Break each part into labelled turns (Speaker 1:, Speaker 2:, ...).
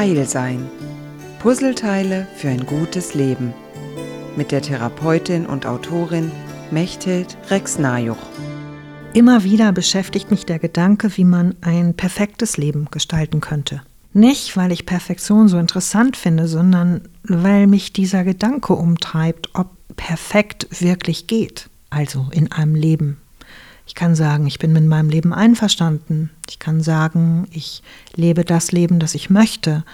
Speaker 1: Heil sein. Puzzleteile für ein gutes Leben. Mit der Therapeutin und Autorin Mechthild Rex-Najuch.
Speaker 2: Immer wieder beschäftigt mich der Gedanke, wie man ein perfektes Leben gestalten könnte. Nicht, weil ich Perfektion so interessant finde, sondern weil mich dieser Gedanke umtreibt, ob perfekt wirklich geht, also in einem Leben. Ich kann sagen, ich bin mit meinem Leben einverstanden. Ich kann sagen, ich lebe das Leben, das ich möchte.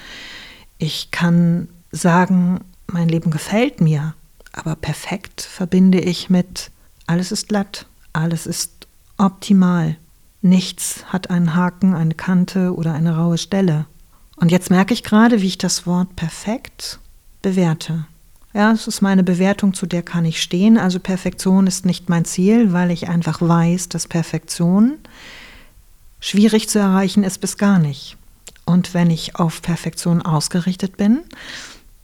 Speaker 2: Ich kann sagen, mein Leben gefällt mir. Aber perfekt verbinde ich mit, alles ist glatt, alles ist optimal. Nichts hat einen Haken, eine Kante oder eine raue Stelle. Und jetzt merke ich gerade, wie ich das Wort perfekt bewerte. Ja, es ist meine Bewertung, zu der kann ich stehen. Also Perfektion ist nicht mein Ziel, weil ich einfach weiß, dass Perfektion schwierig zu erreichen ist bis gar nicht. Und wenn ich auf Perfektion ausgerichtet bin,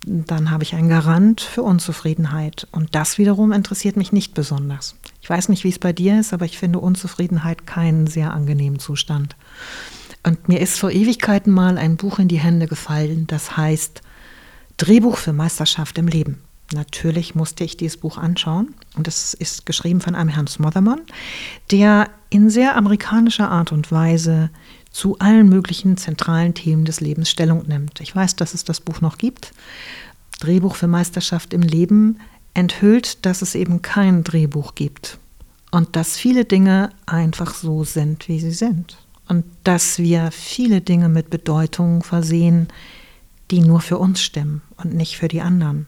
Speaker 2: dann habe ich einen Garant für Unzufriedenheit. Und das wiederum interessiert mich nicht besonders. Ich weiß nicht, wie es bei dir ist, aber ich finde Unzufriedenheit keinen sehr angenehmen Zustand. Und mir ist vor Ewigkeiten mal ein Buch in die Hände gefallen, das heißt Drehbuch für Meisterschaft im Leben. Natürlich musste ich dieses Buch anschauen und es ist geschrieben von einem Herrn Smotherman, der in sehr amerikanischer Art und Weise zu allen möglichen zentralen Themen des Lebens Stellung nimmt. Ich weiß, dass es das Buch noch gibt. Drehbuch für Meisterschaft im Leben enthüllt, dass es eben kein Drehbuch gibt und dass viele Dinge einfach so sind, wie sie sind und dass wir viele Dinge mit Bedeutungen versehen, die nur für uns stimmen und nicht für die anderen.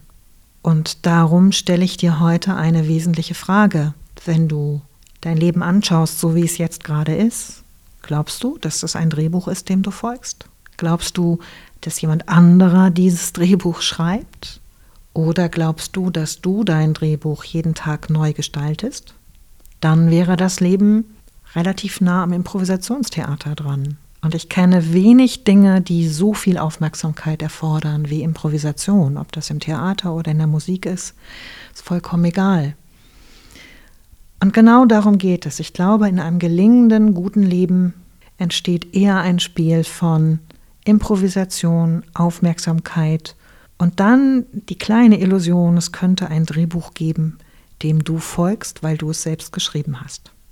Speaker 2: Und darum stelle ich dir heute eine wesentliche Frage. Wenn du dein Leben anschaust, so wie es jetzt gerade ist, glaubst du, dass das ein Drehbuch ist, dem du folgst? Glaubst du, dass jemand anderer dieses Drehbuch schreibt? Oder glaubst du, dass du dein Drehbuch jeden Tag neu gestaltest? Dann wäre das Leben relativ nah am Improvisationstheater dran. Und ich kenne wenig Dinge, die so viel Aufmerksamkeit erfordern wie Improvisation. Ob das im Theater oder in der Musik ist, ist vollkommen egal. Und genau darum geht es. Ich glaube, in einem gelingenden, guten Leben entsteht eher ein Spiel von Improvisation, Aufmerksamkeit und dann die kleine Illusion, es könnte ein Drehbuch geben, dem du folgst, weil du es selbst geschrieben hast.